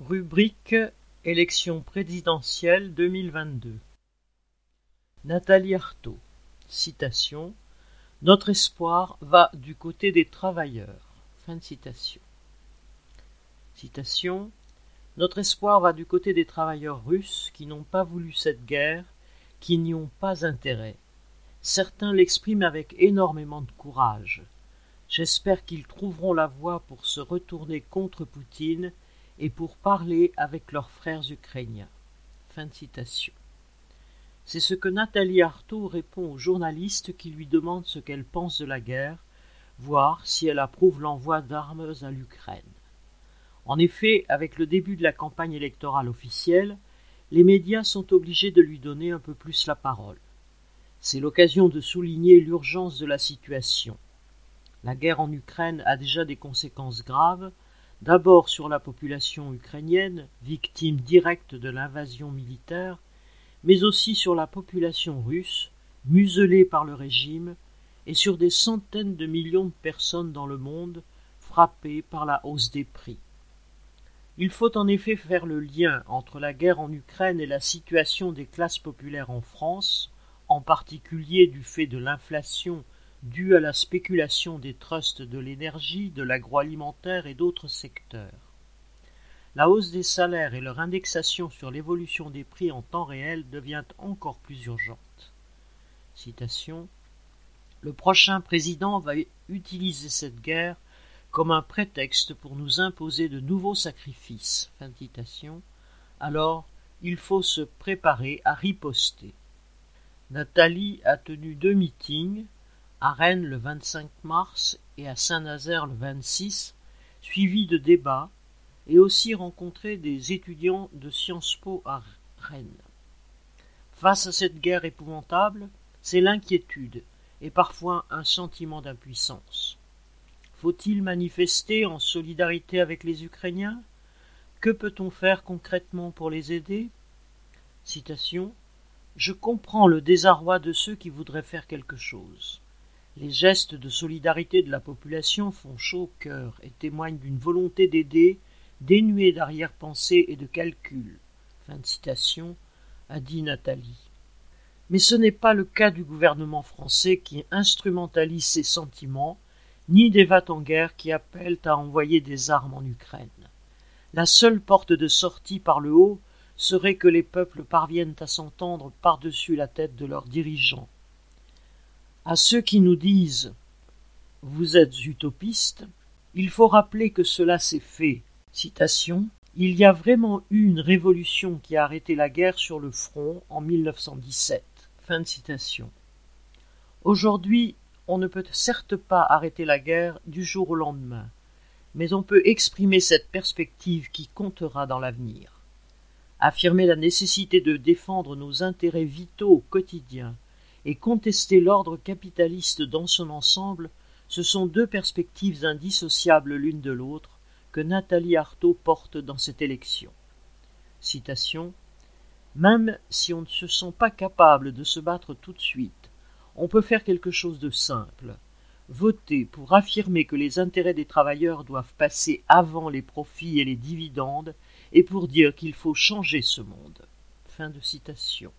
Rubrique Élection présidentielle 2022 Nathalie Arthaud Citation Notre espoir va du côté des travailleurs. Fin citation. Citation Notre espoir va du côté des travailleurs russes qui n'ont pas voulu cette guerre, qui n'y ont pas intérêt. Certains l'expriment avec énormément de courage. J'espère qu'ils trouveront la voie pour se retourner contre Poutine et pour parler avec leurs frères ukrainiens. Fin citation. C'est ce que Nathalie Arthaud répond aux journalistes qui lui demandent ce qu'elle pense de la guerre, voir si elle approuve l'envoi d'armes à l'Ukraine. En effet, avec le début de la campagne électorale officielle, les médias sont obligés de lui donner un peu plus la parole. C'est l'occasion de souligner l'urgence de la situation. La guerre en Ukraine a déjà des conséquences graves, d'abord sur la population ukrainienne, victime directe de l'invasion militaire, mais aussi sur la population russe, muselée par le régime, et sur des centaines de millions de personnes dans le monde frappées par la hausse des prix. Il faut en effet faire le lien entre la guerre en Ukraine et la situation des classes populaires en France, en particulier du fait de l'inflation due à la spéculation des trusts de l'énergie, de l'agroalimentaire et d'autres secteurs. La hausse des salaires et leur indexation sur l'évolution des prix en temps réel devient encore plus urgente. Citation Le prochain président va utiliser cette guerre comme un prétexte pour nous imposer de nouveaux sacrifices. Fin citation. Alors, il faut se préparer à riposter. Nathalie a tenu deux meetings, à Rennes le 25 mars et à Saint-Nazaire le 26, suivis de débats, et aussi rencontré des étudiants de Sciences Po à Rennes. Face à cette guerre épouvantable, c'est l'inquiétude et parfois un sentiment d'impuissance. Faut-il manifester en solidarité avec les Ukrainiens? Que peut-on faire concrètement pour les aider? Citation Je comprends le désarroi de ceux qui voudraient faire quelque chose. Les gestes de solidarité de la population font chaud au cœur et témoignent d'une volonté d'aider dénuée d'arrière-pensée et de calcul. Fin de citation, a dit Nathalie. Mais ce n'est pas le cas du gouvernement français qui instrumentalise ses sentiments, ni des en guerre qui appellent à envoyer des armes en Ukraine. La seule porte de sortie par le haut serait que les peuples parviennent à s'entendre par-dessus la tête de leurs dirigeants. À ceux qui nous disent Vous êtes utopistes, il faut rappeler que cela s'est fait. Citation Il y a vraiment eu une révolution qui a arrêté la guerre sur le front en 1917. Fin de citation. Aujourd'hui, on ne peut certes pas arrêter la guerre du jour au lendemain, mais on peut exprimer cette perspective qui comptera dans l'avenir. Affirmer la nécessité de défendre nos intérêts vitaux au quotidien et contester l'ordre capitaliste dans son ensemble, ce sont deux perspectives indissociables l'une de l'autre que Nathalie Arthaud porte dans cette élection. Citation Même si on ne se sent pas capable de se battre tout de suite, on peut faire quelque chose de simple. Voter pour affirmer que les intérêts des travailleurs doivent passer avant les profits et les dividendes et pour dire qu'il faut changer ce monde. Fin de citation.